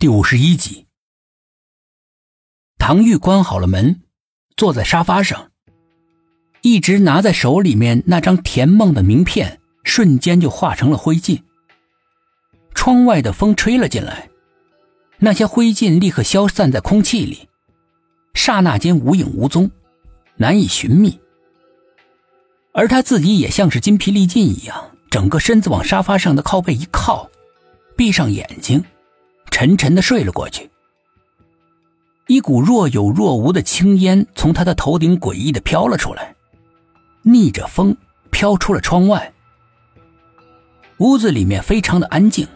第五十一集，唐玉关好了门，坐在沙发上，一直拿在手里面那张田梦的名片，瞬间就化成了灰烬。窗外的风吹了进来，那些灰烬立刻消散在空气里，刹那间无影无踪，难以寻觅。而他自己也像是筋疲力尽一样，整个身子往沙发上的靠背一靠，闭上眼睛。沉沉的睡了过去，一股若有若无的青烟从他的头顶诡异的飘了出来，逆着风飘出了窗外。屋子里面非常的安静，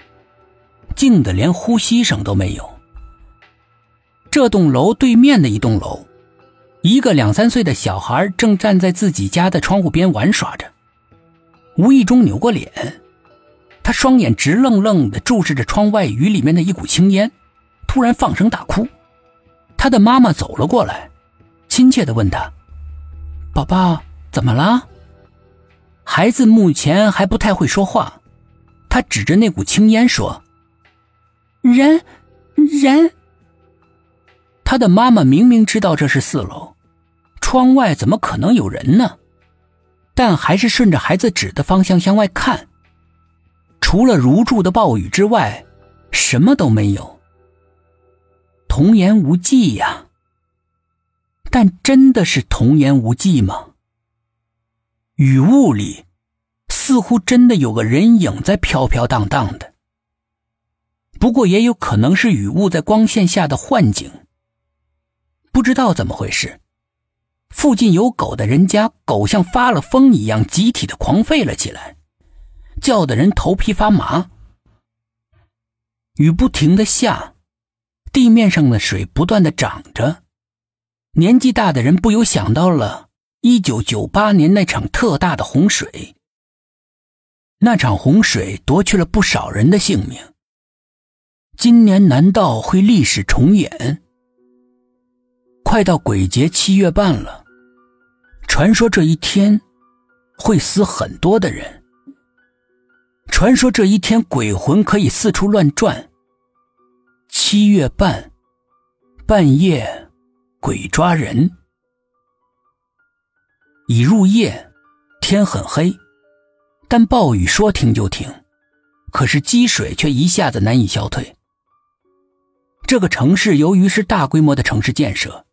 静的连呼吸声都没有。这栋楼对面的一栋楼，一个两三岁的小孩正站在自己家的窗户边玩耍着，无意中扭过脸。他双眼直愣愣的注视着窗外雨里面的一股青烟，突然放声大哭。他的妈妈走了过来，亲切的问他：“宝宝，怎么了？”孩子目前还不太会说话，他指着那股青烟说：“人，人。”他的妈妈明明知道这是四楼，窗外怎么可能有人呢？但还是顺着孩子指的方向向外看。除了如注的暴雨之外，什么都没有。童言无忌呀，但真的是童言无忌吗？雨雾里，似乎真的有个人影在飘飘荡荡的。不过也有可能是雨雾在光线下的幻景。不知道怎么回事，附近有狗的人家，狗像发了疯一样，集体的狂吠了起来。叫的人头皮发麻，雨不停的下，地面上的水不断的涨着，年纪大的人不由想到了一九九八年那场特大的洪水。那场洪水夺去了不少人的性命，今年难道会历史重演？快到鬼节七月半了，传说这一天会死很多的人。传说这一天鬼魂可以四处乱转。七月半，半夜，鬼抓人。已入夜，天很黑，但暴雨说停就停，可是积水却一下子难以消退。这个城市由于是大规模的城市建设，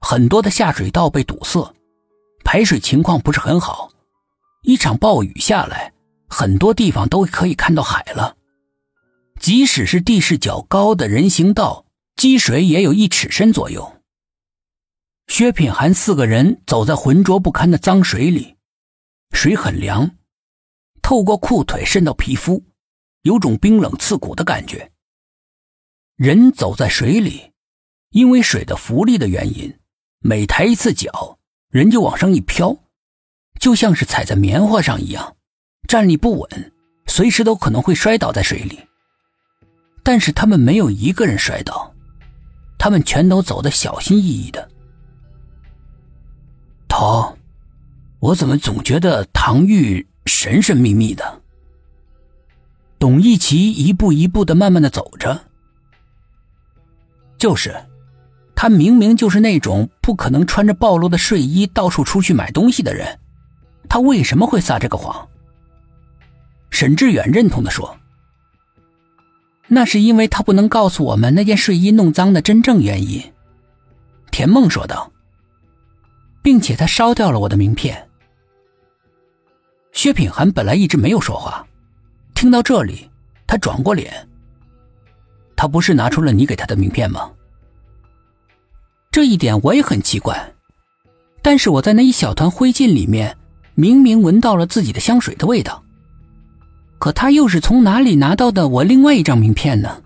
很多的下水道被堵塞，排水情况不是很好。一场暴雨下来。很多地方都可以看到海了，即使是地势较高的人行道，积水也有一尺深左右。薛品涵四个人走在浑浊不堪的脏水里，水很凉，透过裤腿渗到皮肤，有种冰冷刺骨的感觉。人走在水里，因为水的浮力的原因，每抬一次脚，人就往上一飘，就像是踩在棉花上一样。站立不稳，随时都可能会摔倒在水里。但是他们没有一个人摔倒，他们全都走得小心翼翼的。头，我怎么总觉得唐玉神神秘秘的？董一奇一步一步的慢慢的走着。就是，他明明就是那种不可能穿着暴露的睡衣到处出去买东西的人，他为什么会撒这个谎？沈志远认同的说：“那是因为他不能告诉我们那件睡衣弄脏的真正原因。”田梦说道，并且他烧掉了我的名片。薛品涵本来一直没有说话，听到这里，他转过脸。他不是拿出了你给他的名片吗？这一点我也很奇怪，但是我在那一小团灰烬里面，明明闻到了自己的香水的味道。可他又是从哪里拿到的我另外一张名片呢？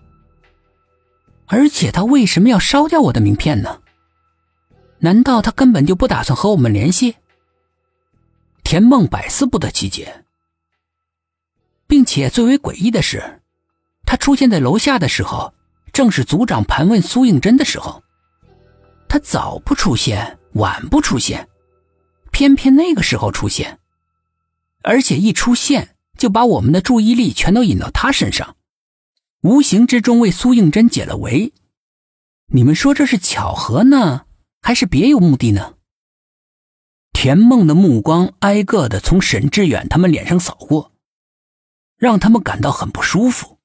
而且他为什么要烧掉我的名片呢？难道他根本就不打算和我们联系？田梦百思不得其解，并且最为诡异的是，他出现在楼下的时候，正是组长盘问苏应真的时候。他早不出现，晚不出现，偏偏那个时候出现，而且一出现。就把我们的注意力全都引到他身上，无形之中为苏应真解了围。你们说这是巧合呢，还是别有目的呢？田梦的目光挨个的从沈志远他们脸上扫过，让他们感到很不舒服。